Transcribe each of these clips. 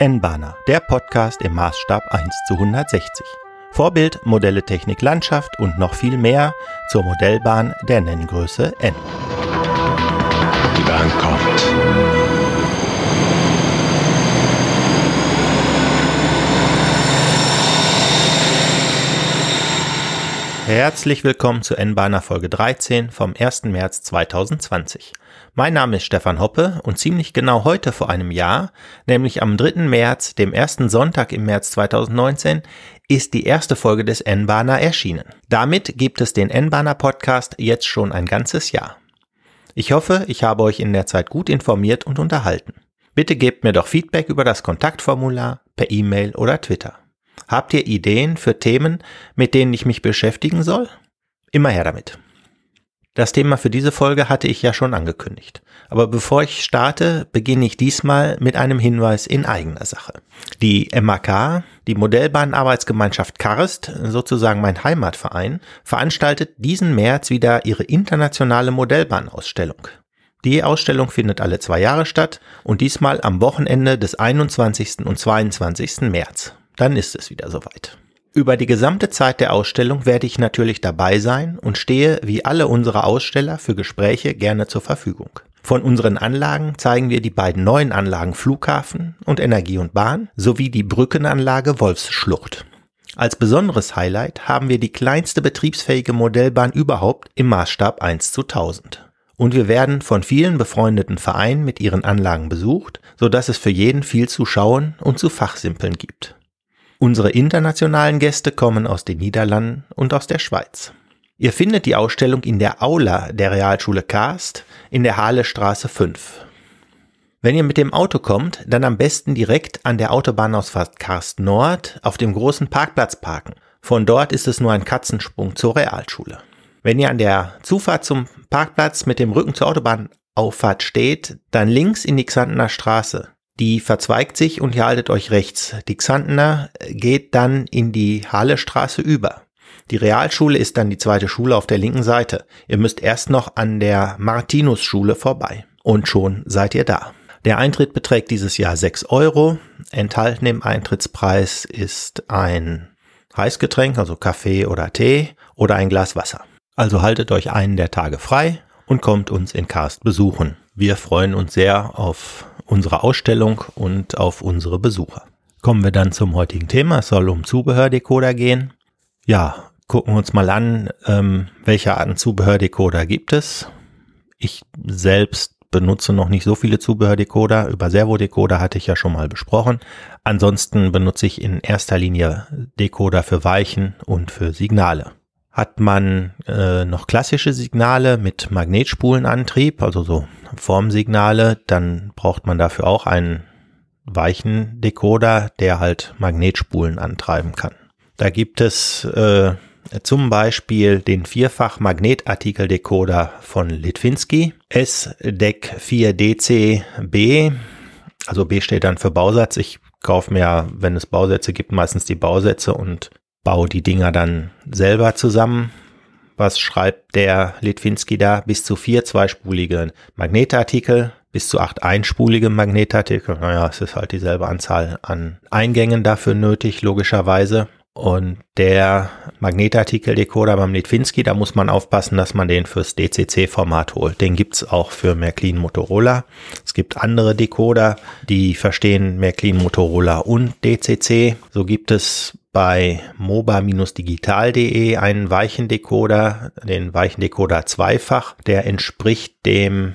N-Bahner, der Podcast im Maßstab 1 zu 160. Vorbild, Modelle, Technik, Landschaft und noch viel mehr zur Modellbahn der Nenngröße N. Die Bahn kommt. Herzlich willkommen zu N-Bahner Folge 13 vom 1. März 2020. Mein Name ist Stefan Hoppe und ziemlich genau heute vor einem Jahr, nämlich am 3. März, dem ersten Sonntag im März 2019, ist die erste Folge des N-Bahner erschienen. Damit gibt es den N-Bahner Podcast jetzt schon ein ganzes Jahr. Ich hoffe, ich habe euch in der Zeit gut informiert und unterhalten. Bitte gebt mir doch Feedback über das Kontaktformular, per E-Mail oder Twitter. Habt ihr Ideen für Themen, mit denen ich mich beschäftigen soll? Immer her damit. Das Thema für diese Folge hatte ich ja schon angekündigt. Aber bevor ich starte, beginne ich diesmal mit einem Hinweis in eigener Sache. Die MAK, die Modellbahnarbeitsgemeinschaft Karst, sozusagen mein Heimatverein, veranstaltet diesen März wieder ihre internationale Modellbahnausstellung. Die Ausstellung findet alle zwei Jahre statt und diesmal am Wochenende des 21. und 22. März. Dann ist es wieder soweit. Über die gesamte Zeit der Ausstellung werde ich natürlich dabei sein und stehe wie alle unsere Aussteller für Gespräche gerne zur Verfügung. Von unseren Anlagen zeigen wir die beiden neuen Anlagen Flughafen und Energie und Bahn sowie die Brückenanlage Wolfsschlucht. Als besonderes Highlight haben wir die kleinste betriebsfähige Modellbahn überhaupt im Maßstab 1 zu 1000. Und wir werden von vielen befreundeten Vereinen mit ihren Anlagen besucht, so dass es für jeden viel zu schauen und zu fachsimpeln gibt. Unsere internationalen Gäste kommen aus den Niederlanden und aus der Schweiz. Ihr findet die Ausstellung in der Aula der Realschule Karst in der Hahle-Straße 5. Wenn ihr mit dem Auto kommt, dann am besten direkt an der Autobahnausfahrt Karst Nord auf dem großen Parkplatz parken. Von dort ist es nur ein Katzensprung zur Realschule. Wenn ihr an der Zufahrt zum Parkplatz mit dem Rücken zur Autobahnauffahrt steht, dann links in die Xantener Straße. Die verzweigt sich und ihr haltet euch rechts. Die Xantener geht dann in die Hallestraße über. Die Realschule ist dann die zweite Schule auf der linken Seite. Ihr müsst erst noch an der Martinus-Schule vorbei. Und schon seid ihr da. Der Eintritt beträgt dieses Jahr 6 Euro. Enthalten im Eintrittspreis ist ein Heißgetränk, also Kaffee oder Tee oder ein Glas Wasser. Also haltet euch einen der Tage frei und kommt uns in Karst besuchen. Wir freuen uns sehr auf unsere Ausstellung und auf unsere Besucher. Kommen wir dann zum heutigen Thema. Es soll um Zubehördecoder gehen. Ja, gucken wir uns mal an, ähm, welche Arten Zubehördecoder gibt es. Ich selbst benutze noch nicht so viele Zubehördecoder. Über Servodecoder hatte ich ja schon mal besprochen. Ansonsten benutze ich in erster Linie Decoder für Weichen und für Signale. Hat man äh, noch klassische Signale mit Magnetspulenantrieb, also so Formsignale, dann braucht man dafür auch einen weichen Decoder, der halt Magnetspulen antreiben kann. Da gibt es äh, zum Beispiel den vierfach Magnetartikel-Decoder von Litwinski, SDEC 4DC-B, also B steht dann für Bausatz. Ich kaufe mir, wenn es Bausätze gibt, meistens die Bausätze und baue die Dinger dann selber zusammen. Was schreibt der Litwinski da? Bis zu vier zweispulige Magnetartikel, bis zu acht einspulige Magnetartikel. Naja, es ist halt dieselbe Anzahl an Eingängen dafür nötig, logischerweise. Und der Magnetartikel-Decoder beim Litwinski, da muss man aufpassen, dass man den fürs DCC-Format holt. Den gibt's auch für Märklin Motorola. Es gibt andere Decoder, die verstehen Märklin Motorola und DCC. So gibt es bei moba-digital.de einen Weichendecoder, den Weichendecoder zweifach. Der entspricht dem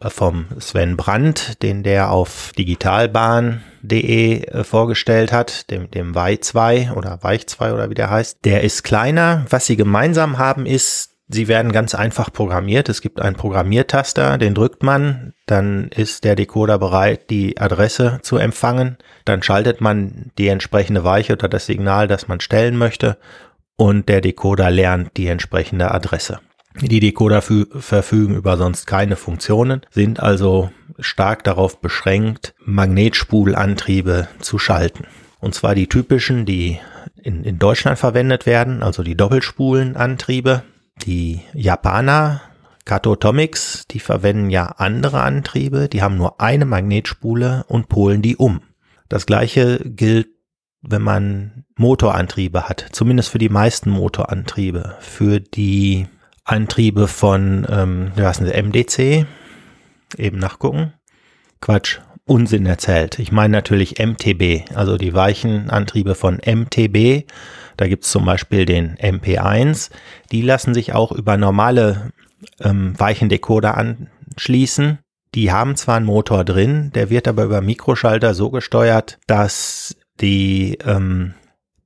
äh, vom Sven Brandt, den der auf digitalbahn.de äh, vorgestellt hat, dem, dem Weih 2 oder Weich 2 oder wie der heißt. Der ist kleiner. Was sie gemeinsam haben ist, Sie werden ganz einfach programmiert. Es gibt einen Programmiertaster, den drückt man, dann ist der Decoder bereit, die Adresse zu empfangen. Dann schaltet man die entsprechende Weiche oder das Signal, das man stellen möchte und der Decoder lernt die entsprechende Adresse. Die Decoder verfügen über sonst keine Funktionen, sind also stark darauf beschränkt, Magnetspulantriebe zu schalten. Und zwar die typischen, die in, in Deutschland verwendet werden, also die Doppelspulenantriebe, die Japaner, Katotomics, die verwenden ja andere Antriebe, die haben nur eine Magnetspule und polen die um. Das gleiche gilt, wenn man Motorantriebe hat, zumindest für die meisten Motorantriebe. Für die Antriebe von, ähm, wie sie, MDC, eben nachgucken. Quatsch, Unsinn erzählt. Ich meine natürlich MTB, also die weichen Antriebe von MTB. Da gibt's zum Beispiel den MP1. Die lassen sich auch über normale ähm, Weichendecoder anschließen. Die haben zwar einen Motor drin, der wird aber über Mikroschalter so gesteuert, dass die, ähm,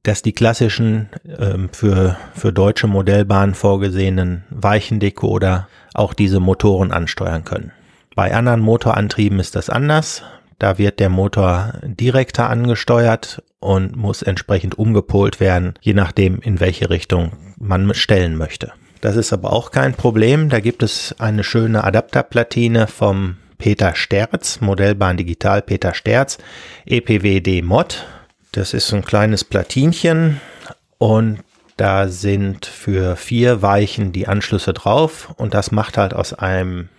dass die klassischen ähm, für, für deutsche Modellbahnen vorgesehenen Weichendecoder auch diese Motoren ansteuern können. Bei anderen Motorantrieben ist das anders. Da wird der Motor direkter angesteuert und muss entsprechend umgepolt werden, je nachdem, in welche Richtung man stellen möchte. Das ist aber auch kein Problem. Da gibt es eine schöne Adapterplatine vom Peter Sterz, Modellbahn Digital Peter Sterz, EPWD Mod. Das ist ein kleines Platinchen und da sind für vier Weichen die Anschlüsse drauf und das macht halt aus einem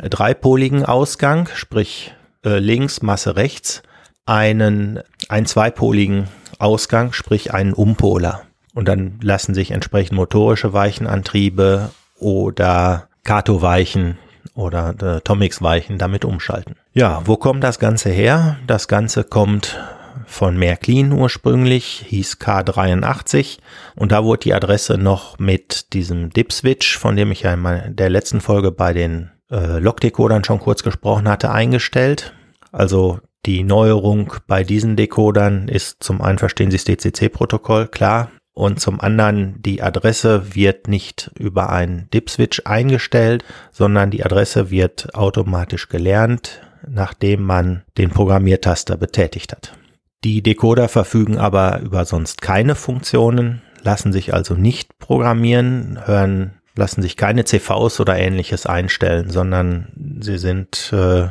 dreipoligen Ausgang, sprich äh, links, Masse rechts, einen, einen zweipoligen Ausgang, sprich einen Umpoler. Und dann lassen sich entsprechend motorische Weichenantriebe oder Kato-Weichen oder äh, Tomix-Weichen damit umschalten. Ja, wo kommt das Ganze her? Das Ganze kommt von Märklin ursprünglich, hieß K83 und da wurde die Adresse noch mit diesem Dip-Switch, von dem ich ja in der letzten Folge bei den äh, Log-Decodern schon kurz gesprochen hatte, eingestellt. Also die Neuerung bei diesen Decodern ist zum einen verstehen Sie das DCC-Protokoll, klar, und zum anderen die Adresse wird nicht über einen DIP-Switch eingestellt, sondern die Adresse wird automatisch gelernt, nachdem man den Programmiertaster betätigt hat. Die Decoder verfügen aber über sonst keine Funktionen, lassen sich also nicht programmieren, hören lassen sich keine CVs oder ähnliches einstellen, sondern sie sind äh,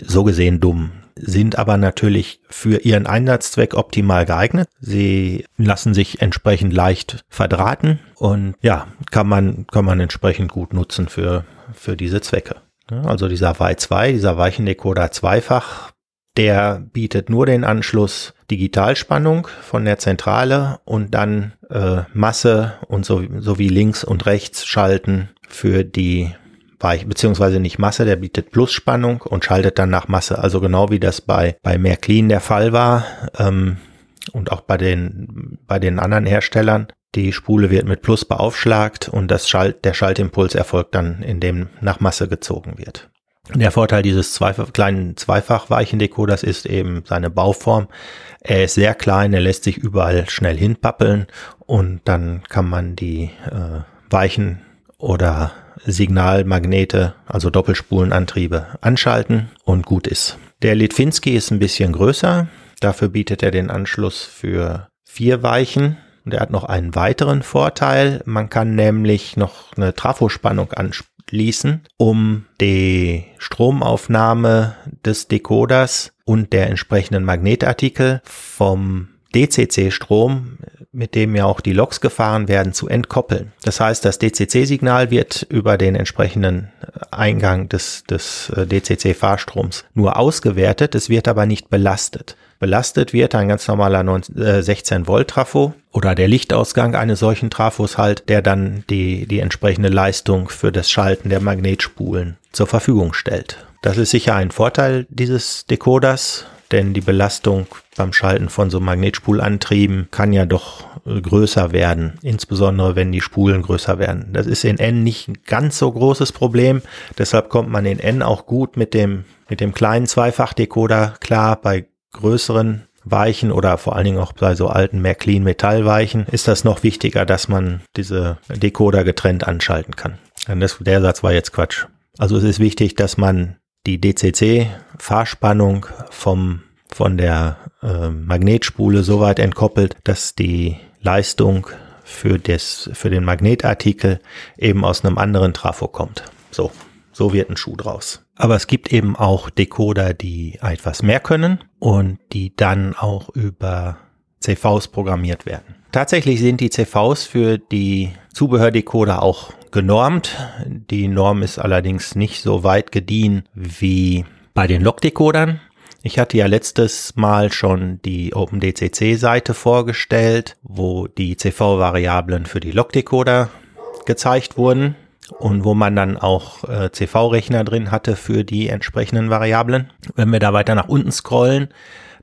so gesehen dumm, sind aber natürlich für ihren Einsatzzweck optimal geeignet. Sie lassen sich entsprechend leicht verdrahten und ja, kann man, kann man entsprechend gut nutzen für, für diese Zwecke. Also dieser Y2, dieser Weichendecoder zweifach, der bietet nur den Anschluss Digitalspannung von der Zentrale und dann äh, Masse und so, sowie links und rechts schalten für die Weich, beziehungsweise nicht Masse, der bietet Plusspannung und schaltet dann nach Masse. Also genau wie das bei, bei Märklin der Fall war ähm, und auch bei den, bei den anderen Herstellern. Die Spule wird mit Plus beaufschlagt und das Schalt, der Schaltimpuls erfolgt dann, indem nach Masse gezogen wird. Der Vorteil dieses zweifach, kleinen Zweifach-Weichendecoders ist eben seine Bauform. Er ist sehr klein, er lässt sich überall schnell hinpappeln und dann kann man die äh, Weichen oder Signalmagnete, also Doppelspulenantriebe, anschalten und gut ist. Der Litwinski ist ein bisschen größer. Dafür bietet er den Anschluss für vier Weichen. Und er hat noch einen weiteren Vorteil. Man kann nämlich noch eine Trafospannung anschließen, um die Stromaufnahme des Decoders und der entsprechenden Magnetartikel vom DCC-Strom mit dem ja auch die Loks gefahren werden, zu entkoppeln. Das heißt, das DCC-Signal wird über den entsprechenden äh, Eingang des, des äh, DCC-Fahrstroms nur ausgewertet, es wird aber nicht belastet. Belastet wird ein ganz normaler 16 Volt Trafo oder der Lichtausgang eines solchen Trafos halt, der dann die, die entsprechende Leistung für das Schalten der Magnetspulen zur Verfügung stellt. Das ist sicher ein Vorteil dieses Decoders, denn die Belastung beim Schalten von so Magnetspulantrieben kann ja doch äh, größer werden, insbesondere wenn die Spulen größer werden. Das ist in N nicht ein ganz so großes Problem, deshalb kommt man in N auch gut mit dem, mit dem kleinen Zweifachdecoder klar. Bei größeren Weichen oder vor allen Dingen auch bei so alten Märklin Metallweichen ist das noch wichtiger, dass man diese Decoder getrennt anschalten kann. Das, der Satz war jetzt Quatsch. Also es ist wichtig, dass man die DCC-Fahrspannung vom, von der äh, Magnetspule so weit entkoppelt, dass die Leistung für, das, für den Magnetartikel eben aus einem anderen Trafo kommt. So, so wird ein Schuh draus. Aber es gibt eben auch Decoder, die etwas mehr können und die dann auch über CVs programmiert werden. Tatsächlich sind die CVs für die Zubehördecoder auch genormt. Die Norm ist allerdings nicht so weit gediehen wie bei den Log-Decodern. Ich hatte ja letztes Mal schon die OpenDCC-Seite vorgestellt, wo die CV-Variablen für die Logdecoder gezeigt wurden und wo man dann auch äh, CV-Rechner drin hatte für die entsprechenden Variablen. Wenn wir da weiter nach unten scrollen,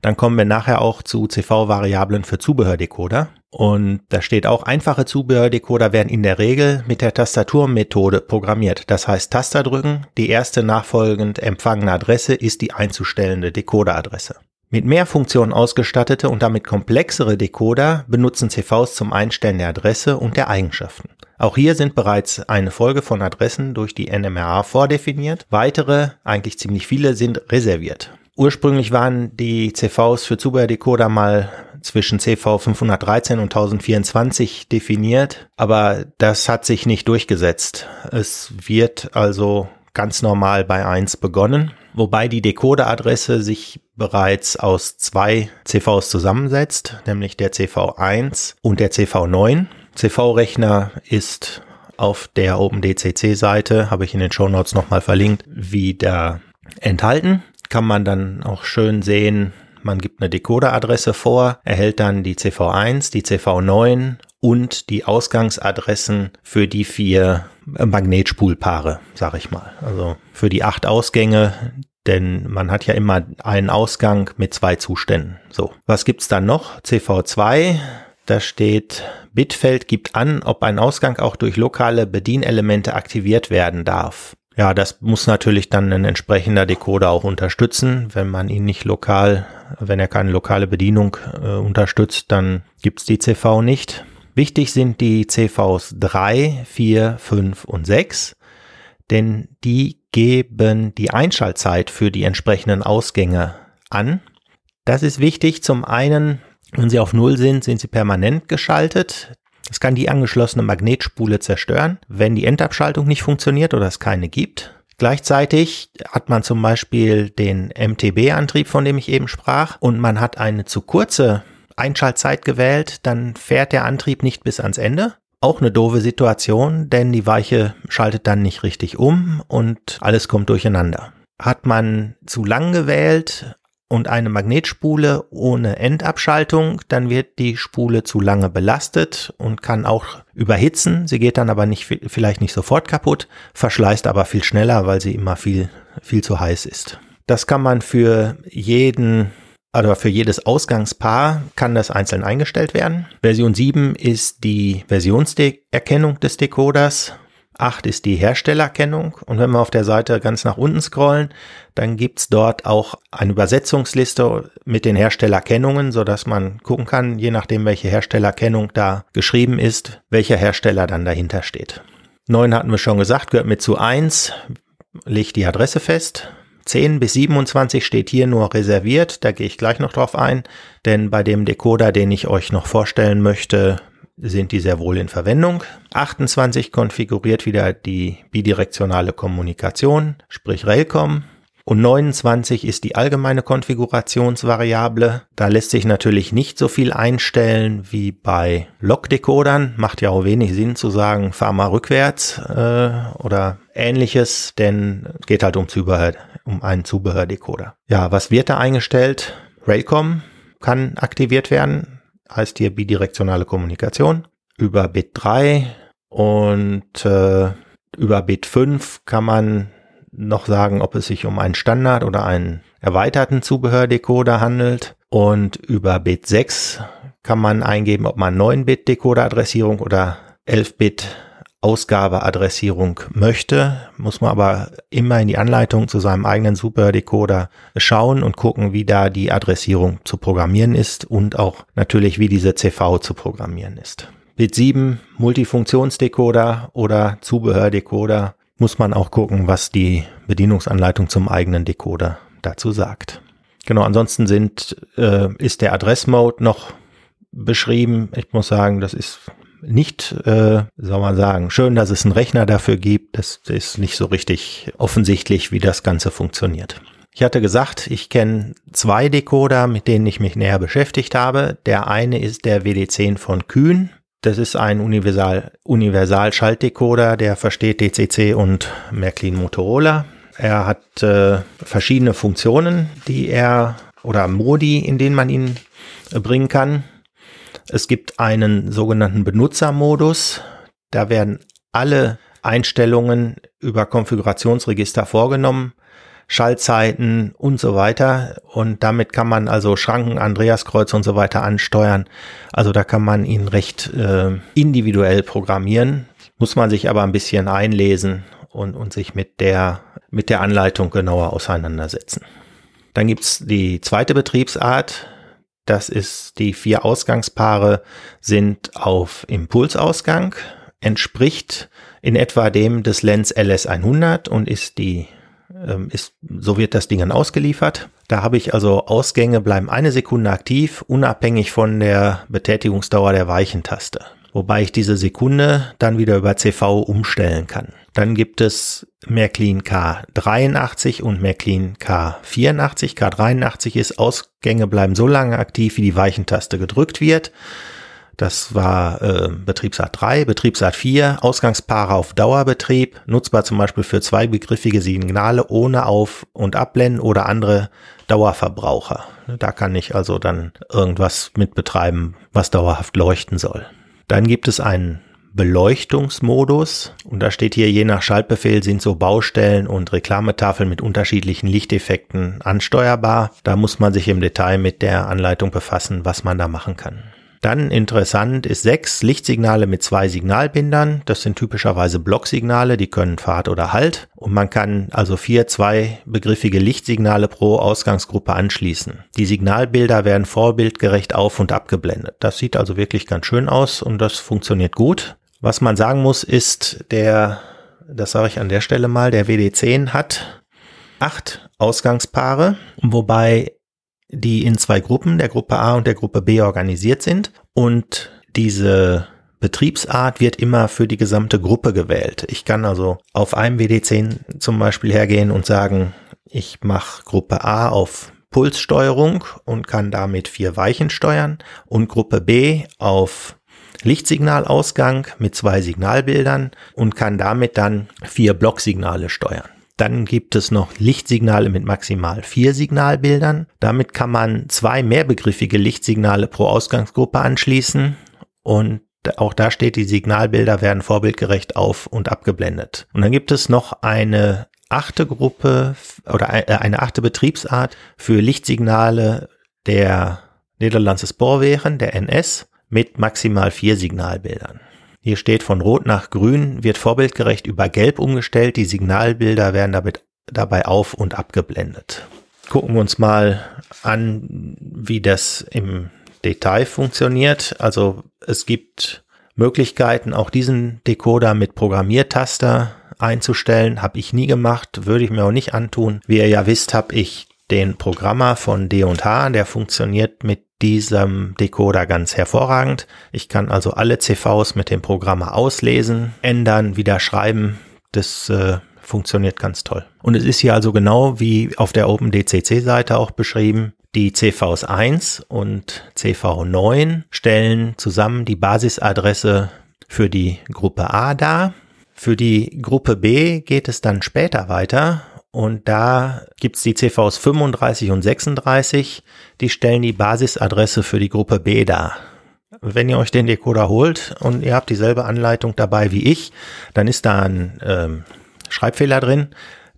dann kommen wir nachher auch zu CV-Variablen für Zubehördecoder. Und da steht auch, einfache Zubehördecoder werden in der Regel mit der Tastaturmethode programmiert. Das heißt, Taster drücken, die erste nachfolgend empfangene Adresse ist die einzustellende Decoderadresse. Mit mehr Funktionen ausgestattete und damit komplexere Decoder benutzen CVs zum Einstellen der Adresse und der Eigenschaften. Auch hier sind bereits eine Folge von Adressen durch die NMRA vordefiniert. Weitere, eigentlich ziemlich viele, sind reserviert. Ursprünglich waren die CVs für Zubehördecoder mal zwischen CV 513 und 1024 definiert, aber das hat sich nicht durchgesetzt. Es wird also ganz normal bei 1 begonnen, wobei die Decoderadresse sich bereits aus zwei CVs zusammensetzt, nämlich der CV1 und der CV9. CV-Rechner ist auf der OpenDCC-Seite, habe ich in den Show Notes nochmal verlinkt, wieder enthalten kann man dann auch schön sehen, man gibt eine Decoderadresse vor, erhält dann die CV1, die CV9 und die Ausgangsadressen für die vier Magnetspulpaare, sag ich mal. Also für die acht Ausgänge, denn man hat ja immer einen Ausgang mit zwei Zuständen. So, was gibt's dann noch? CV2, da steht Bitfeld gibt an, ob ein Ausgang auch durch lokale Bedienelemente aktiviert werden darf. Ja, das muss natürlich dann ein entsprechender Decoder auch unterstützen. Wenn man ihn nicht lokal, wenn er keine lokale Bedienung äh, unterstützt, dann gibt's die CV nicht. Wichtig sind die CVs 3, 4, 5 und 6, denn die geben die Einschaltzeit für die entsprechenden Ausgänge an. Das ist wichtig. Zum einen, wenn sie auf Null sind, sind sie permanent geschaltet. Es kann die angeschlossene Magnetspule zerstören, wenn die Endabschaltung nicht funktioniert oder es keine gibt. Gleichzeitig hat man zum Beispiel den MTB-Antrieb, von dem ich eben sprach, und man hat eine zu kurze Einschaltzeit gewählt, dann fährt der Antrieb nicht bis ans Ende. Auch eine doofe Situation, denn die Weiche schaltet dann nicht richtig um und alles kommt durcheinander. Hat man zu lang gewählt, und eine Magnetspule ohne Endabschaltung, dann wird die Spule zu lange belastet und kann auch überhitzen. Sie geht dann aber nicht, vielleicht nicht sofort kaputt, verschleißt aber viel schneller, weil sie immer viel, viel zu heiß ist. Das kann man für jeden also für jedes Ausgangspaar kann das einzeln eingestellt werden. Version 7 ist die Versionserkennung des Decoders 8 ist die Herstellerkennung und wenn wir auf der Seite ganz nach unten scrollen, dann gibt's dort auch eine Übersetzungsliste mit den Herstellerkennungen, so dass man gucken kann, je nachdem welche Herstellerkennung da geschrieben ist, welcher Hersteller dann dahinter steht. 9 hatten wir schon gesagt, gehört mit zu 1, legt die Adresse fest. 10 bis 27 steht hier nur reserviert, da gehe ich gleich noch drauf ein, denn bei dem Decoder, den ich euch noch vorstellen möchte, sind die sehr wohl in Verwendung. 28 konfiguriert wieder die bidirektionale Kommunikation, sprich Railcom. Und 29 ist die allgemeine Konfigurationsvariable. Da lässt sich natürlich nicht so viel einstellen wie bei Log-Decodern. Macht ja auch wenig Sinn zu sagen, fahr mal rückwärts äh, oder ähnliches, denn geht halt um Zubehör, um einen Zubehördecoder. Ja, was wird da eingestellt? Railcom kann aktiviert werden heißt hier bidirektionale Kommunikation. Über Bit 3 und äh, über Bit 5 kann man noch sagen, ob es sich um einen Standard oder einen erweiterten Zubehördecoder handelt. Und über Bit 6 kann man eingeben, ob man 9-Bit-Decoder-Adressierung oder 11-Bit Ausgabeadressierung möchte, muss man aber immer in die Anleitung zu seinem eigenen Superdecoder schauen und gucken, wie da die Adressierung zu programmieren ist und auch natürlich, wie diese CV zu programmieren ist. Bit 7 Multifunktionsdecoder oder Zubehördecoder muss man auch gucken, was die Bedienungsanleitung zum eigenen Decoder dazu sagt. Genau, ansonsten sind, äh, ist der Adressmode noch beschrieben. Ich muss sagen, das ist nicht, äh, soll man sagen, schön, dass es einen Rechner dafür gibt. Das ist nicht so richtig offensichtlich, wie das Ganze funktioniert. Ich hatte gesagt, ich kenne zwei Decoder, mit denen ich mich näher beschäftigt habe. Der eine ist der WD10 von Kühn. Das ist ein Universal, Universal Schaltdecoder, der versteht DCC und Märklin Motorola. Er hat äh, verschiedene Funktionen, die er oder Modi, in denen man ihn äh, bringen kann. Es gibt einen sogenannten Benutzermodus. Da werden alle Einstellungen über Konfigurationsregister vorgenommen. Schaltzeiten und so weiter. Und damit kann man also Schranken, Andreaskreuz und so weiter ansteuern. Also da kann man ihn recht äh, individuell programmieren. Muss man sich aber ein bisschen einlesen und, und sich mit der, mit der Anleitung genauer auseinandersetzen. Dann gibt's die zweite Betriebsart. Das ist die vier Ausgangspaare sind auf Impulsausgang, entspricht in etwa dem des Lens LS100 und ist die ähm, ist, so wird das Ding dann ausgeliefert. Da habe ich also Ausgänge bleiben eine Sekunde aktiv, unabhängig von der Betätigungsdauer der Weichentaste. Wobei ich diese Sekunde dann wieder über CV umstellen kann. Dann gibt es Märklin K83 und Märklin K84. K83 ist Ausgänge bleiben so lange aktiv, wie die Weichentaste gedrückt wird. Das war äh, Betriebsart 3, Betriebsart 4, Ausgangspaare auf Dauerbetrieb, nutzbar zum Beispiel für zweibegriffige Signale ohne Auf- und Abblenden oder andere Dauerverbraucher. Da kann ich also dann irgendwas mit betreiben, was dauerhaft leuchten soll. Dann gibt es einen Beleuchtungsmodus und da steht hier, je nach Schaltbefehl sind so Baustellen und Reklametafeln mit unterschiedlichen Lichteffekten ansteuerbar. Da muss man sich im Detail mit der Anleitung befassen, was man da machen kann. Dann interessant ist sechs Lichtsignale mit zwei Signalbindern. Das sind typischerweise Blocksignale, die können Fahrt oder Halt. Und man kann also vier zwei begriffige Lichtsignale pro Ausgangsgruppe anschließen. Die Signalbilder werden vorbildgerecht auf- und abgeblendet. Das sieht also wirklich ganz schön aus und das funktioniert gut. Was man sagen muss, ist der, das sage ich an der Stelle mal, der WD10 hat acht Ausgangspaare, wobei die in zwei Gruppen, der Gruppe A und der Gruppe B organisiert sind. Und diese Betriebsart wird immer für die gesamte Gruppe gewählt. Ich kann also auf einem WD10 zum Beispiel hergehen und sagen, ich mache Gruppe A auf Pulssteuerung und kann damit vier Weichen steuern und Gruppe B auf Lichtsignalausgang mit zwei Signalbildern und kann damit dann vier Blocksignale steuern. Dann gibt es noch Lichtsignale mit maximal vier Signalbildern. Damit kann man zwei mehrbegriffige Lichtsignale pro Ausgangsgruppe anschließen und auch da steht, die Signalbilder werden vorbildgerecht auf und abgeblendet. Und dann gibt es noch eine achte Gruppe oder äh, eine achte Betriebsart für Lichtsignale der Niederlandse Spoorwegen, der NS, mit maximal vier Signalbildern. Hier steht von Rot nach Grün wird vorbildgerecht über Gelb umgestellt. Die Signalbilder werden damit, dabei auf- und abgeblendet. Gucken wir uns mal an, wie das im Detail funktioniert. Also es gibt Möglichkeiten, auch diesen Decoder mit Programmiertaster einzustellen. Habe ich nie gemacht, würde ich mir auch nicht antun. Wie ihr ja wisst, habe ich den Programmer von D&H, der funktioniert mit diesem Decoder ganz hervorragend. Ich kann also alle CVs mit dem Programmer auslesen, ändern, wieder schreiben. Das äh, funktioniert ganz toll. Und es ist hier also genau wie auf der OpenDCC-Seite auch beschrieben. Die CVs 1 und CV9 stellen zusammen die Basisadresse für die Gruppe A dar. Für die Gruppe B geht es dann später weiter und da gibt's die CVs 35 und 36, die stellen die Basisadresse für die Gruppe B dar. Wenn ihr euch den Decoder holt und ihr habt dieselbe Anleitung dabei wie ich, dann ist da ein ähm, Schreibfehler drin,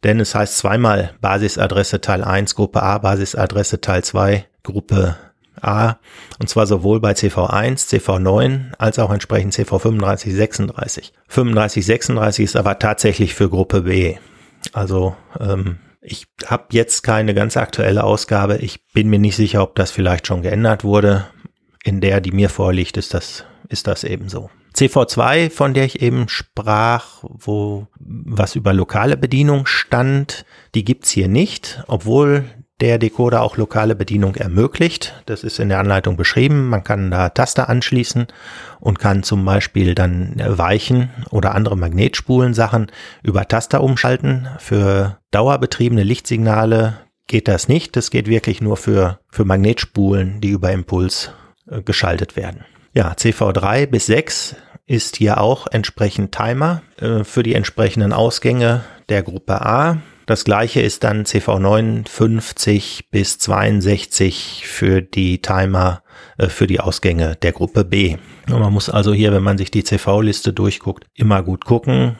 denn es heißt zweimal Basisadresse Teil 1 Gruppe A, Basisadresse Teil 2 Gruppe A, und zwar sowohl bei CV1, CV9 als auch entsprechend CV35, 36. 35, 36 ist aber tatsächlich für Gruppe B. Also ähm, ich habe jetzt keine ganz aktuelle Ausgabe. Ich bin mir nicht sicher, ob das vielleicht schon geändert wurde. In der, die mir vorliegt, ist das, ist das eben so. CV2, von der ich eben sprach, wo was über lokale Bedienung stand, die gibt's hier nicht, obwohl der Decoder auch lokale Bedienung ermöglicht. Das ist in der Anleitung beschrieben. Man kann da Taster anschließen und kann zum Beispiel dann Weichen oder andere Magnetspulen Sachen über Taster umschalten. Für dauerbetriebene Lichtsignale geht das nicht. Das geht wirklich nur für, für Magnetspulen, die über Impuls äh, geschaltet werden. Ja, CV3 bis 6 ist hier auch entsprechend Timer äh, für die entsprechenden Ausgänge der Gruppe A. Das gleiche ist dann CV59 bis 62 für die Timer, äh, für die Ausgänge der Gruppe B. Und man muss also hier, wenn man sich die CV-Liste durchguckt, immer gut gucken.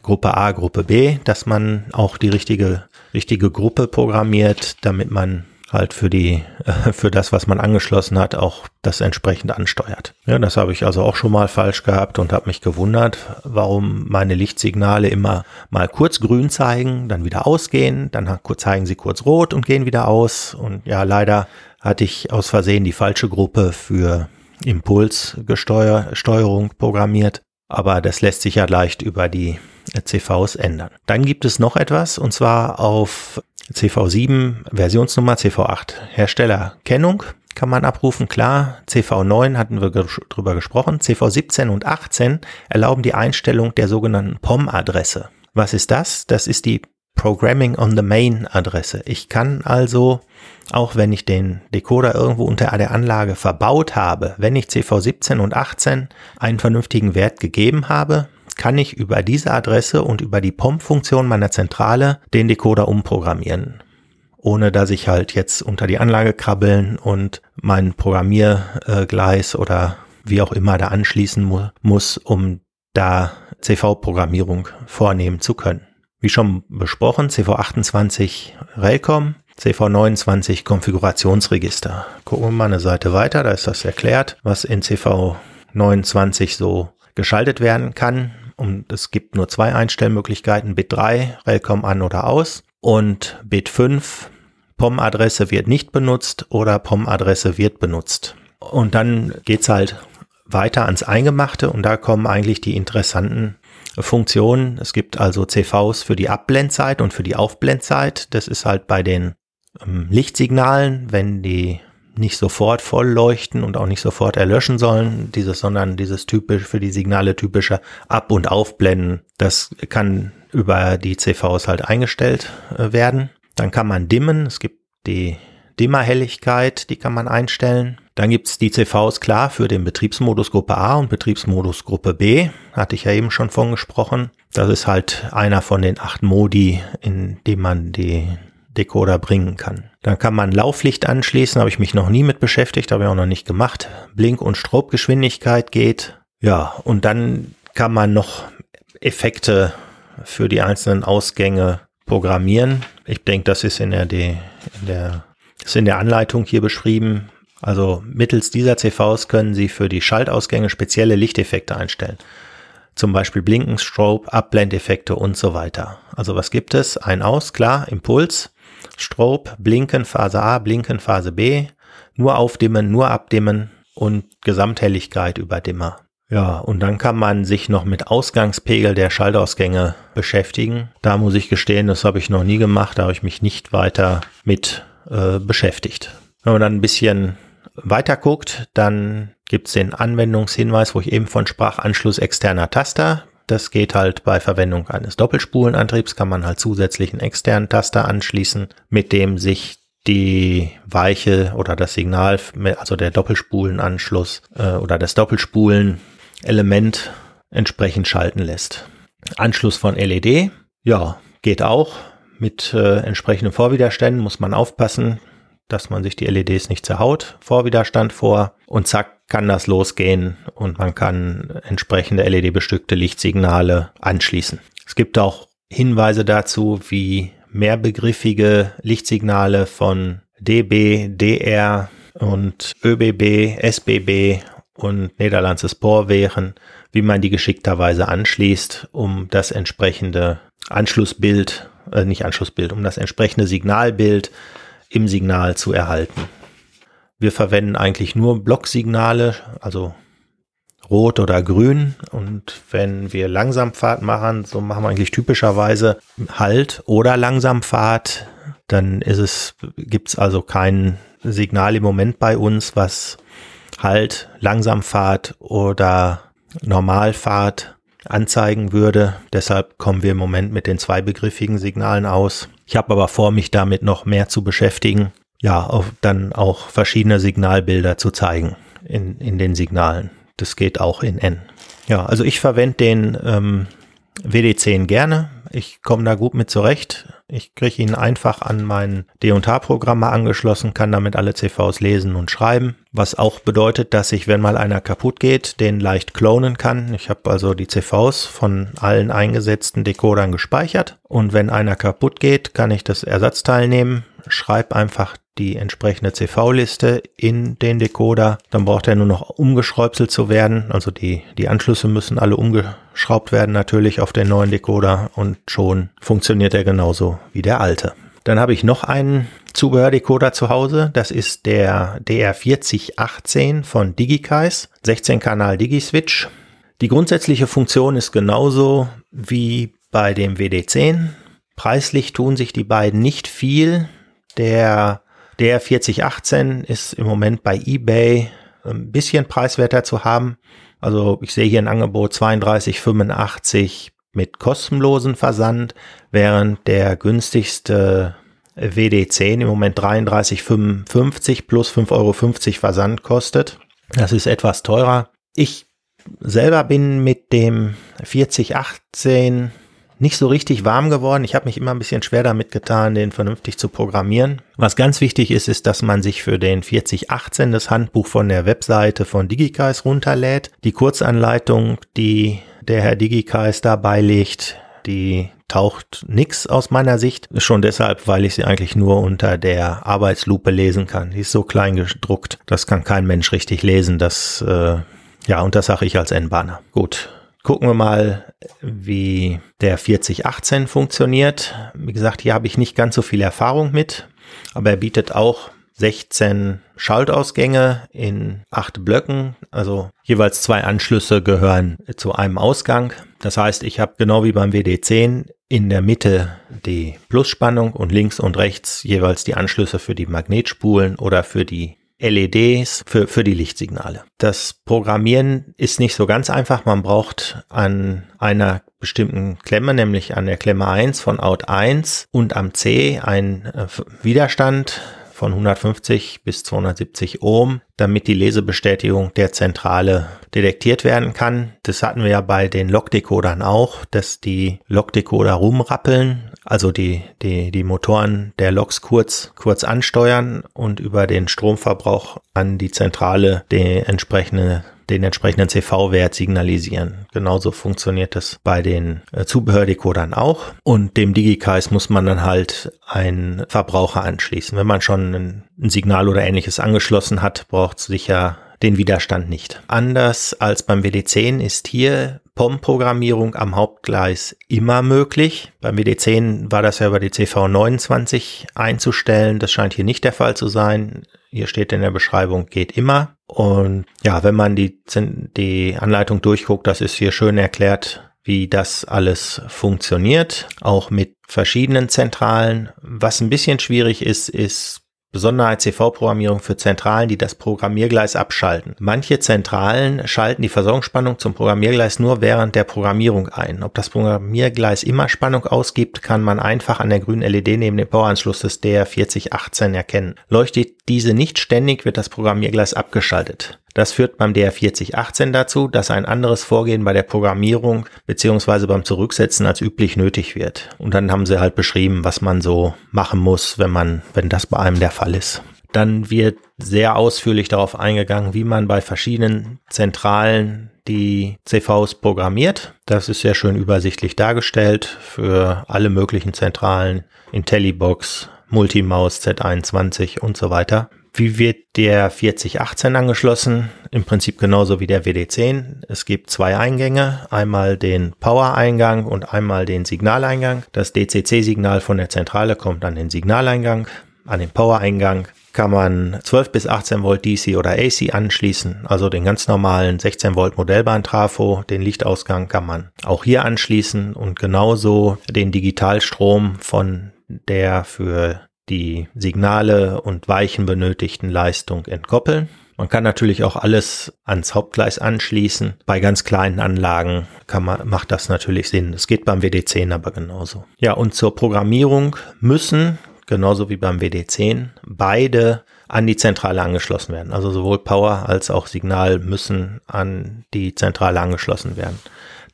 Gruppe A, Gruppe B, dass man auch die richtige, richtige Gruppe programmiert, damit man halt für die, äh, für das, was man angeschlossen hat, auch das entsprechend ansteuert. Ja, das habe ich also auch schon mal falsch gehabt und habe mich gewundert, warum meine Lichtsignale immer mal kurz grün zeigen, dann wieder ausgehen, dann zeigen sie kurz rot und gehen wieder aus. Und ja, leider hatte ich aus Versehen die falsche Gruppe für Impulssteuerung programmiert. Aber das lässt sich ja leicht über die CVs ändern. Dann gibt es noch etwas und zwar auf CV7 Versionsnummer, CV8 Herstellerkennung kann man abrufen, klar. CV9 hatten wir drüber gesprochen. CV17 und 18 erlauben die Einstellung der sogenannten POM-Adresse. Was ist das? Das ist die Programming on the Main Adresse. Ich kann also, auch wenn ich den Decoder irgendwo unter der Anlage verbaut habe, wenn ich CV17 und 18 einen vernünftigen Wert gegeben habe, kann ich über diese Adresse und über die POM-Funktion meiner Zentrale den Decoder umprogrammieren. Ohne dass ich halt jetzt unter die Anlage krabbeln und mein Programmiergleis oder wie auch immer da anschließen mu muss, um da CV-Programmierung vornehmen zu können. Wie schon besprochen, CV28 Relcom, CV29 Konfigurationsregister. Gucken wir mal eine Seite weiter, da ist das erklärt, was in CV29 so geschaltet werden kann. Und es gibt nur zwei Einstellmöglichkeiten, Bit 3, Relcom an oder aus und Bit 5, POM-Adresse wird nicht benutzt oder POM-Adresse wird benutzt. Und dann geht's halt weiter ans Eingemachte und da kommen eigentlich die interessanten Funktionen. Es gibt also CVs für die Abblendzeit und für die Aufblendzeit. Das ist halt bei den ähm, Lichtsignalen, wenn die nicht sofort voll leuchten und auch nicht sofort erlöschen sollen, dieses, sondern dieses typisch für die Signale typische Ab- und Aufblenden, das kann über die CVs halt eingestellt äh, werden. Dann kann man dimmen, es gibt die Dimmerhelligkeit, die kann man einstellen. Dann gibt's die CVs klar für den Betriebsmodus Gruppe A und Betriebsmodus Gruppe B, hatte ich ja eben schon von gesprochen. Das ist halt einer von den acht Modi, in dem man die Decoder bringen kann. Dann kann man Lauflicht anschließen, habe ich mich noch nie mit beschäftigt, habe ich auch noch nicht gemacht. Blink- und Strobgeschwindigkeit geht. Ja, und dann kann man noch Effekte für die einzelnen Ausgänge programmieren. Ich denke, das ist in der, in der, ist in der Anleitung hier beschrieben. Also mittels dieser CVs können Sie für die Schaltausgänge spezielle Lichteffekte einstellen. Zum Beispiel Blinken, Strobe, Abblendeffekte und so weiter. Also was gibt es? Ein Aus, klar, Impuls. Strobe, Blinken, Phase A, Blinken, Phase B, nur aufdimmen, nur abdimmen und Gesamthelligkeit über Dimmer. Ja, und dann kann man sich noch mit Ausgangspegel der Schaltausgänge beschäftigen. Da muss ich gestehen, das habe ich noch nie gemacht, da habe ich mich nicht weiter mit äh, beschäftigt. Wenn man dann ein bisschen weiter guckt, dann gibt es den Anwendungshinweis, wo ich eben von sprach, Anschluss externer Taster. Das geht halt bei Verwendung eines Doppelspulenantriebs, kann man halt zusätzlich einen externen Taster anschließen, mit dem sich die Weiche oder das Signal, also der Doppelspulenanschluss äh, oder das Doppelspulen-Element entsprechend schalten lässt. Anschluss von LED, ja, geht auch. Mit äh, entsprechenden Vorwiderständen muss man aufpassen, dass man sich die LEDs nicht zerhaut. Vorwiderstand vor und zack, kann das losgehen und man kann entsprechende LED-bestückte Lichtsignale anschließen. Es gibt auch Hinweise dazu, wie mehrbegriffige Lichtsignale von DB, DR und ÖBB, SBB und Niederlandse Spoor wären, wie man die geschickterweise anschließt, um das entsprechende Anschlussbild, äh, nicht Anschlussbild, um das entsprechende Signalbild im Signal zu erhalten. Wir verwenden eigentlich nur Blocksignale, also rot oder grün. Und wenn wir Langsamfahrt machen, so machen wir eigentlich typischerweise Halt oder Langsamfahrt, dann ist es, gibt's also kein Signal im Moment bei uns, was Halt, Langsamfahrt oder Normalfahrt anzeigen würde. Deshalb kommen wir im Moment mit den zweibegriffigen Signalen aus. Ich habe aber vor, mich damit noch mehr zu beschäftigen ja, auf, dann auch verschiedene Signalbilder zu zeigen in, in den Signalen. Das geht auch in N. Ja, also ich verwende den ähm, WD10 gerne. Ich komme da gut mit zurecht. Ich kriege ihn einfach an mein D&H-Programm angeschlossen, kann damit alle CVs lesen und schreiben. Was auch bedeutet, dass ich, wenn mal einer kaputt geht, den leicht klonen kann. Ich habe also die CVs von allen eingesetzten Decodern gespeichert. Und wenn einer kaputt geht, kann ich das Ersatzteil nehmen, schreibe einfach die entsprechende CV-Liste in den Decoder. Dann braucht er nur noch umgeschräubselt zu werden. Also die, die Anschlüsse müssen alle umgeschraubt werden natürlich auf den neuen Decoder und schon funktioniert er genauso wie der alte. Dann habe ich noch einen Zubehördecoder zu Hause. Das ist der DR4018 von DigiKais, 16-Kanal Digiswitch. Die grundsätzliche Funktion ist genauso wie bei dem WD10. Preislich tun sich die beiden nicht viel. Der der 4018 ist im Moment bei eBay ein bisschen preiswerter zu haben. Also ich sehe hier ein Angebot 32,85 mit kostenlosen Versand, während der günstigste WD10 im Moment 33,55 plus 5,50 Euro Versand kostet. Das ist etwas teurer. Ich selber bin mit dem 4018 nicht so richtig warm geworden. Ich habe mich immer ein bisschen schwer damit getan, den vernünftig zu programmieren. Was ganz wichtig ist, ist, dass man sich für den 4018 das Handbuch von der Webseite von DigiKais runterlädt. Die Kurzanleitung, die der Herr DigiKais da beilegt, die taucht nix aus meiner Sicht. Schon deshalb, weil ich sie eigentlich nur unter der Arbeitslupe lesen kann. Die ist so klein gedruckt, das kann kein Mensch richtig lesen. Das, äh, ja, und das sage ich als N-Bahner. Gut, Gucken wir mal, wie der 4018 funktioniert. Wie gesagt, hier habe ich nicht ganz so viel Erfahrung mit, aber er bietet auch 16 Schaltausgänge in acht Blöcken. Also jeweils zwei Anschlüsse gehören zu einem Ausgang. Das heißt, ich habe genau wie beim WD10 in der Mitte die Plusspannung und links und rechts jeweils die Anschlüsse für die Magnetspulen oder für die LEDs für, für die Lichtsignale. Das Programmieren ist nicht so ganz einfach. Man braucht an einer bestimmten Klemme, nämlich an der Klemme 1 von Out 1 und am C einen äh, Widerstand von 150 bis 270 Ohm, damit die Lesebestätigung der Zentrale detektiert werden kann. Das hatten wir ja bei den Logdecodern auch, dass die Logdecoder rumrappeln, also die, die, die Motoren der Loks kurz, kurz ansteuern und über den Stromverbrauch an die Zentrale die entsprechende den entsprechenden CV-Wert signalisieren. Genauso funktioniert es bei den äh, Zubehördecodern auch. Und dem DigiKais muss man dann halt einen Verbraucher anschließen. Wenn man schon ein, ein Signal oder ähnliches angeschlossen hat, braucht es sicher den Widerstand nicht. Anders als beim WD10 ist hier POM-Programmierung am Hauptgleis immer möglich. Beim WD10 war das ja über die CV29 einzustellen. Das scheint hier nicht der Fall zu sein. Hier steht in der Beschreibung, geht immer. Und ja, wenn man die, die Anleitung durchguckt, das ist hier schön erklärt, wie das alles funktioniert, auch mit verschiedenen Zentralen. Was ein bisschen schwierig ist, ist Besonderheit CV-Programmierung für Zentralen, die das Programmiergleis abschalten. Manche Zentralen schalten die Versorgungsspannung zum Programmiergleis nur während der Programmierung ein. Ob das Programmiergleis immer Spannung ausgibt, kann man einfach an der grünen LED neben dem Poweranschluss des DR4018 erkennen. Leuchtet diese nicht ständig, wird das Programmiergleis abgeschaltet. Das führt beim DR4018 dazu, dass ein anderes Vorgehen bei der Programmierung beziehungsweise beim Zurücksetzen als üblich nötig wird. Und dann haben sie halt beschrieben, was man so machen muss, wenn man, wenn das bei einem der Fall ist. Dann wird sehr ausführlich darauf eingegangen, wie man bei verschiedenen Zentralen die CVs programmiert. Das ist sehr schön übersichtlich dargestellt für alle möglichen Zentralen, IntelliBox, Multimaus, Z21 und so weiter. Wie wird der 4018 angeschlossen? Im Prinzip genauso wie der WD10. Es gibt zwei Eingänge, einmal den Power-Eingang und einmal den Signaleingang. Das DCC-Signal von der Zentrale kommt an den Signaleingang. An den Power-Eingang kann man 12 bis 18 Volt DC oder AC anschließen, also den ganz normalen 16 Volt Modellbahn-Trafo. Den Lichtausgang kann man auch hier anschließen und genauso den Digitalstrom von der für die Signale und Weichen benötigten Leistung entkoppeln. Man kann natürlich auch alles ans Hauptgleis anschließen. Bei ganz kleinen Anlagen man, macht das natürlich Sinn. Es geht beim WD10 aber genauso. Ja, und zur Programmierung müssen, genauso wie beim WD10, beide an die Zentrale angeschlossen werden. Also sowohl Power als auch Signal müssen an die Zentrale angeschlossen werden.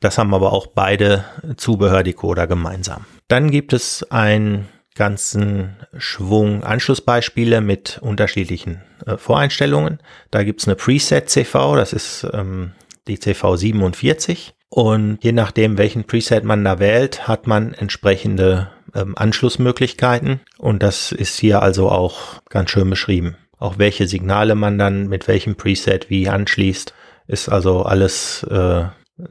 Das haben aber auch beide Zubehördecoder gemeinsam. Dann gibt es einen ganzen Schwung Anschlussbeispiele mit unterschiedlichen äh, Voreinstellungen. Da gibt's eine Preset CV, das ist ähm, die CV 47. Und je nachdem, welchen Preset man da wählt, hat man entsprechende ähm, Anschlussmöglichkeiten. Und das ist hier also auch ganz schön beschrieben. Auch welche Signale man dann mit welchem Preset wie anschließt, ist also alles äh,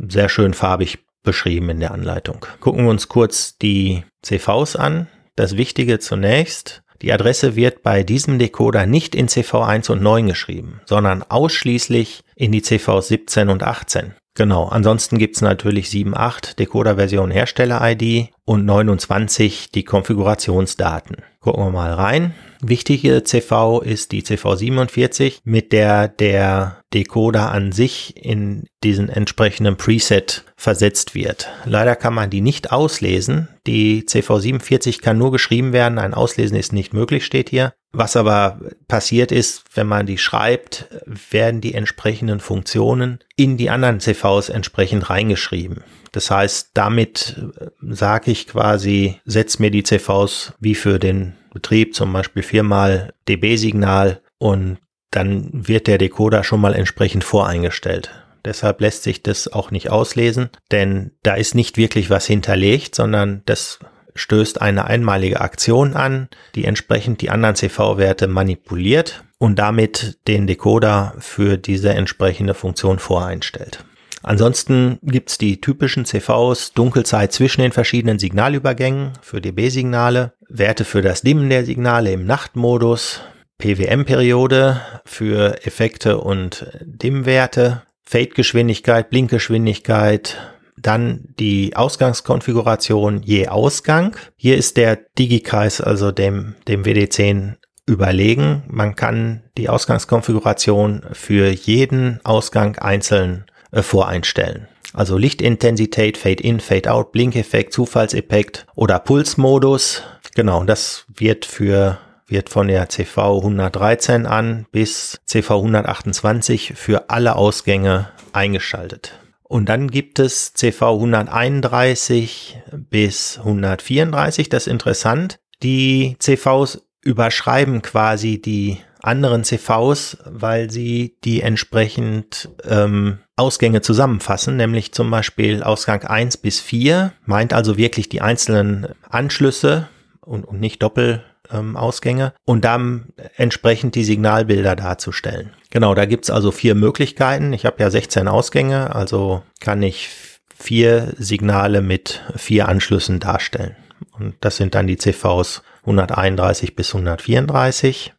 sehr schön farbig beschrieben in der Anleitung. Gucken wir uns kurz die CVs an. Das Wichtige zunächst, die Adresse wird bei diesem Decoder nicht in CV1 und 9 geschrieben, sondern ausschließlich in die CVs 17 und 18. Genau, ansonsten gibt's natürlich 7.8 Decoder-Version Hersteller-ID und 29 die Konfigurationsdaten. Gucken wir mal rein. Wichtige CV ist die CV47, mit der der Decoder an sich in diesen entsprechenden Preset versetzt wird. Leider kann man die nicht auslesen. Die CV47 kann nur geschrieben werden, ein Auslesen ist nicht möglich, steht hier. Was aber passiert ist, wenn man die schreibt, werden die entsprechenden Funktionen in die anderen CVs entsprechend reingeschrieben. Das heißt, damit äh, sage ich quasi, setz mir die CVs wie für den Betrieb zum Beispiel viermal dB-Signal und dann wird der Decoder schon mal entsprechend voreingestellt. Deshalb lässt sich das auch nicht auslesen, denn da ist nicht wirklich was hinterlegt, sondern das stößt eine einmalige Aktion an, die entsprechend die anderen CV-Werte manipuliert und damit den Decoder für diese entsprechende Funktion voreinstellt. Ansonsten gibt's die typischen CVs, Dunkelzeit zwischen den verschiedenen Signalübergängen für dB-Signale, Werte für das Dimmen der Signale im Nachtmodus, PWM-Periode für Effekte und Dimmwerte, Fade-Geschwindigkeit, Blinkgeschwindigkeit, dann die Ausgangskonfiguration je Ausgang. Hier ist der Digikreis, also dem, dem WD10 überlegen. Man kann die Ausgangskonfiguration für jeden Ausgang einzeln äh, voreinstellen. Also Lichtintensität, Fade-in, Fade-out, Blinkeffekt, Zufallseffekt oder Pulsmodus. Genau, das wird für wird von der CV 113 an bis CV 128 für alle Ausgänge eingeschaltet. Und dann gibt es CV 131 bis 134, das ist interessant. Die CVs überschreiben quasi die anderen CVs, weil sie die entsprechend ähm, Ausgänge zusammenfassen, nämlich zum Beispiel Ausgang 1 bis 4, meint also wirklich die einzelnen Anschlüsse und, und nicht Doppel, ähm, Ausgänge und dann entsprechend die Signalbilder darzustellen. Genau, da gibt's also vier Möglichkeiten. Ich habe ja 16 Ausgänge, also kann ich vier Signale mit vier Anschlüssen darstellen. Und das sind dann die CVs 131 bis 134.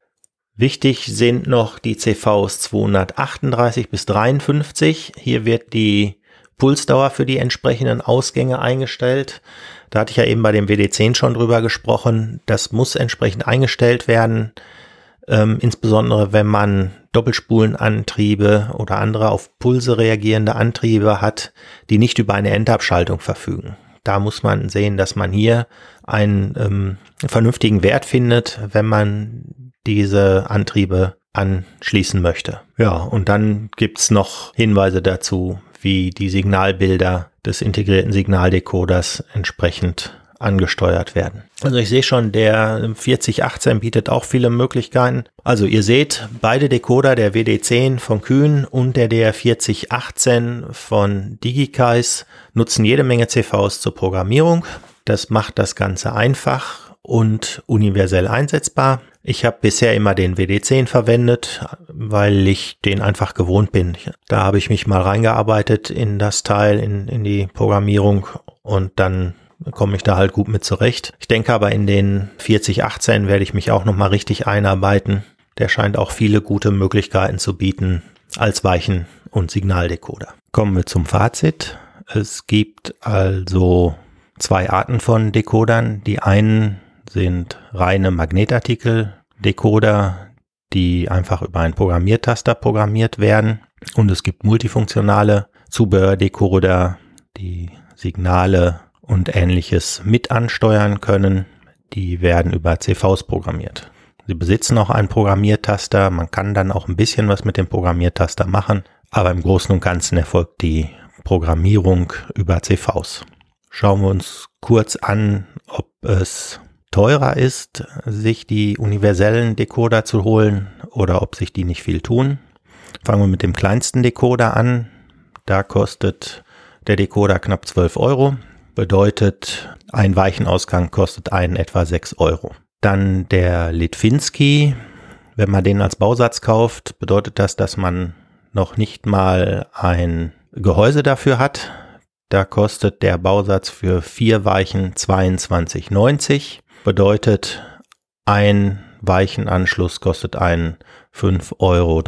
Wichtig sind noch die CVs 238 bis 53. Hier wird die Pulsdauer für die entsprechenden Ausgänge eingestellt. Da hatte ich ja eben bei dem WD10 schon drüber gesprochen. Das muss entsprechend eingestellt werden, ähm, insbesondere wenn man Doppelspulenantriebe oder andere auf Pulse reagierende Antriebe hat, die nicht über eine Endabschaltung verfügen. Da muss man sehen, dass man hier einen ähm, vernünftigen Wert findet, wenn man diese Antriebe anschließen möchte. Ja, und dann gibt's noch Hinweise dazu, wie die Signalbilder des integrierten Signaldecoders entsprechend angesteuert werden. Also ich sehe schon, der 4018 bietet auch viele Möglichkeiten. Also ihr seht, beide Decoder, der WD10 von Kühn und der DR4018 von Digikais, nutzen jede Menge CVs zur Programmierung. Das macht das Ganze einfach und universell einsetzbar. Ich habe bisher immer den WD10 verwendet, weil ich den einfach gewohnt bin. Da habe ich mich mal reingearbeitet in das Teil, in, in die Programmierung und dann komme ich da halt gut mit zurecht. Ich denke aber in den 4018 werde ich mich auch nochmal richtig einarbeiten. Der scheint auch viele gute Möglichkeiten zu bieten als Weichen- und Signaldecoder. Kommen wir zum Fazit. Es gibt also zwei Arten von Decodern. Die einen sind reine Magnetartikel-Decoder, die einfach über einen Programmiertaster programmiert werden. Und es gibt multifunktionale Zubehördecoder, die Signale und ähnliches mit ansteuern können. Die werden über CVs programmiert. Sie besitzen auch einen Programmiertaster. Man kann dann auch ein bisschen was mit dem Programmiertaster machen. Aber im Großen und Ganzen erfolgt die Programmierung über CVs. Schauen wir uns kurz an, ob es teurer ist, sich die universellen Decoder zu holen oder ob sich die nicht viel tun. Fangen wir mit dem kleinsten Decoder an. Da kostet der Decoder knapp 12 Euro. Bedeutet, ein Weichenausgang kostet einen etwa 6 Euro. Dann der Litwinski. Wenn man den als Bausatz kauft, bedeutet das, dass man noch nicht mal ein Gehäuse dafür hat. Da kostet der Bausatz für vier Weichen 22,90. Bedeutet, ein Weichenanschluss kostet einen 5,73 Euro.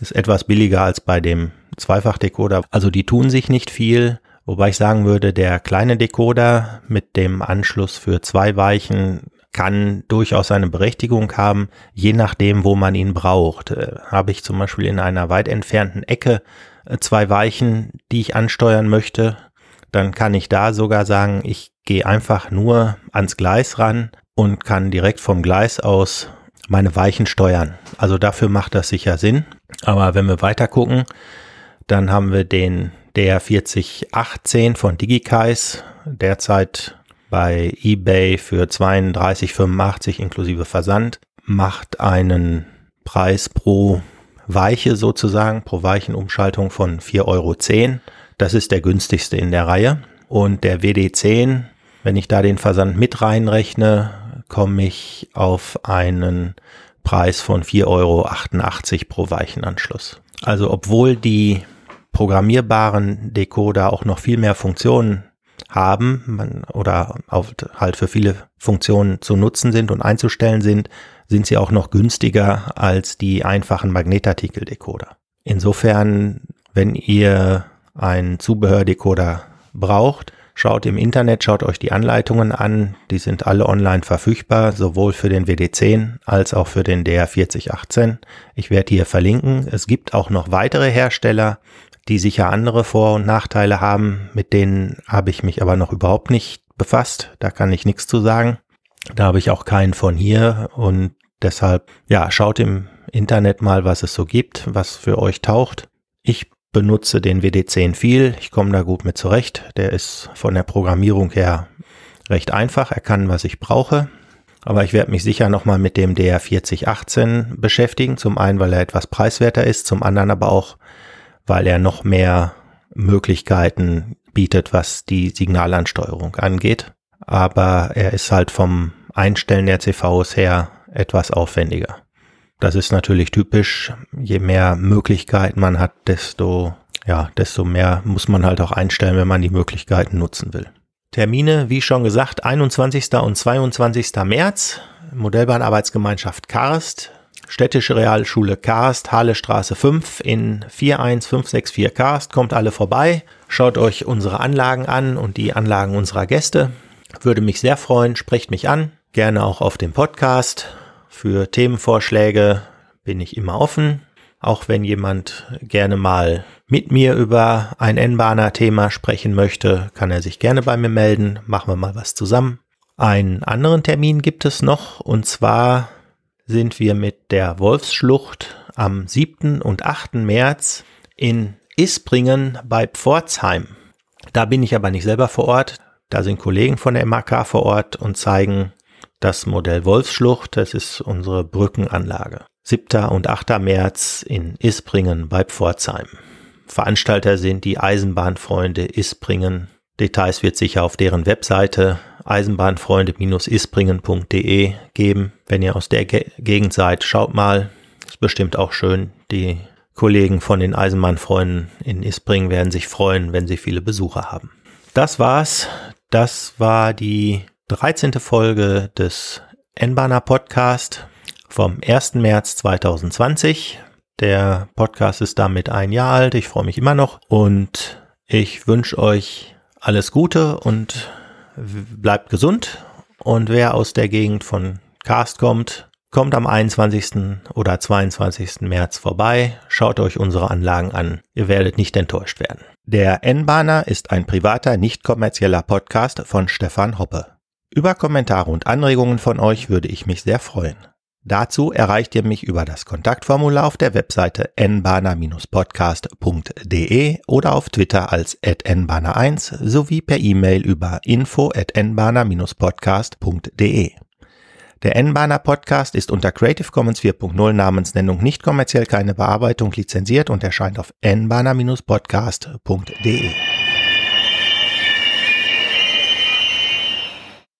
Ist etwas billiger als bei dem Zweifachdecoder. Also die tun sich nicht viel. Wobei ich sagen würde, der kleine Decoder mit dem Anschluss für zwei Weichen kann durchaus seine Berechtigung haben, je nachdem, wo man ihn braucht. Äh, habe ich zum Beispiel in einer weit entfernten Ecke äh, zwei Weichen, die ich ansteuern möchte, dann kann ich da sogar sagen, ich gehe einfach nur ans Gleis ran und kann direkt vom Gleis aus meine Weichen steuern. Also dafür macht das sicher Sinn. Aber wenn wir weiter gucken, dann haben wir den DR4018 von Digikais, derzeit bei eBay für 32,85 inklusive Versand, macht einen Preis pro Weiche sozusagen, pro Weichenumschaltung von 4,10 Euro. Das ist der günstigste in der Reihe. Und der WD10, wenn ich da den Versand mit reinrechne, komme ich auf einen Preis von 4,88 Euro pro Weichenanschluss. Also obwohl die programmierbaren Decoder auch noch viel mehr Funktionen haben man, oder auf, halt für viele Funktionen zu nutzen sind und einzustellen sind, sind sie auch noch günstiger als die einfachen Magnetartikel-Decoder. Insofern, wenn ihr einen Zubehördecoder braucht, schaut im Internet, schaut euch die Anleitungen an. Die sind alle online verfügbar, sowohl für den WD10 als auch für den DR4018. Ich werde hier verlinken. Es gibt auch noch weitere Hersteller, die sicher andere Vor- und Nachteile haben. Mit denen habe ich mich aber noch überhaupt nicht befasst. Da kann ich nichts zu sagen. Da habe ich auch keinen von hier und deshalb, ja, schaut im Internet mal, was es so gibt, was für euch taucht. Ich benutze den WD10 viel. Ich komme da gut mit zurecht. Der ist von der Programmierung her recht einfach. Er kann, was ich brauche. Aber ich werde mich sicher nochmal mit dem DR4018 beschäftigen. Zum einen, weil er etwas preiswerter ist. Zum anderen aber auch, weil er noch mehr Möglichkeiten bietet, was die Signalansteuerung angeht. Aber er ist halt vom Einstellen der CVs her etwas aufwendiger. Das ist natürlich typisch. Je mehr Möglichkeiten man hat, desto, ja, desto mehr muss man halt auch einstellen, wenn man die Möglichkeiten nutzen will. Termine, wie schon gesagt, 21. und 22. März. Modellbahnarbeitsgemeinschaft Karst. Städtische Realschule Karst, Halestraße 5 in 41564 Karst. Kommt alle vorbei. Schaut euch unsere Anlagen an und die Anlagen unserer Gäste. Würde mich sehr freuen. Sprecht mich an. Gerne auch auf dem Podcast. Für Themenvorschläge bin ich immer offen. Auch wenn jemand gerne mal mit mir über ein N-Bahner-Thema sprechen möchte, kann er sich gerne bei mir melden. Machen wir mal was zusammen. Einen anderen Termin gibt es noch und zwar sind wir mit der Wolfsschlucht am 7. und 8. März in Isbringen bei Pforzheim. Da bin ich aber nicht selber vor Ort. Da sind Kollegen von der MAK vor Ort und zeigen das Modell Wolfsschlucht, das ist unsere Brückenanlage. 7. und 8. März in Isbringen bei Pforzheim. Veranstalter sind die Eisenbahnfreunde Isbringen. Details wird sicher auf deren Webseite eisenbahnfreunde-isbringen.de geben. Wenn ihr aus der Gegend seid, schaut mal. Ist bestimmt auch schön. Die Kollegen von den Eisenbahnfreunden in Isbringen werden sich freuen, wenn sie viele Besucher haben. Das war's. Das war die 13. Folge des N-Banner Podcast vom 1. März 2020. Der Podcast ist damit ein Jahr alt. Ich freue mich immer noch und ich wünsche euch alles Gute und bleibt gesund. Und wer aus der Gegend von Cast kommt, kommt am 21. oder 22. März vorbei, schaut euch unsere Anlagen an. Ihr werdet nicht enttäuscht werden. Der N-Bahner ist ein privater, nicht kommerzieller Podcast von Stefan Hoppe. Über Kommentare und Anregungen von euch würde ich mich sehr freuen. Dazu erreicht ihr mich über das Kontaktformular auf der Webseite nbana-podcast.de oder auf Twitter als nbana1 sowie per E-Mail über info at nbana-podcast.de. Der N-Bahner Podcast ist unter Creative Commons 4.0 Namensnennung nicht kommerziell keine Bearbeitung lizenziert und erscheint auf nbana-podcast.de.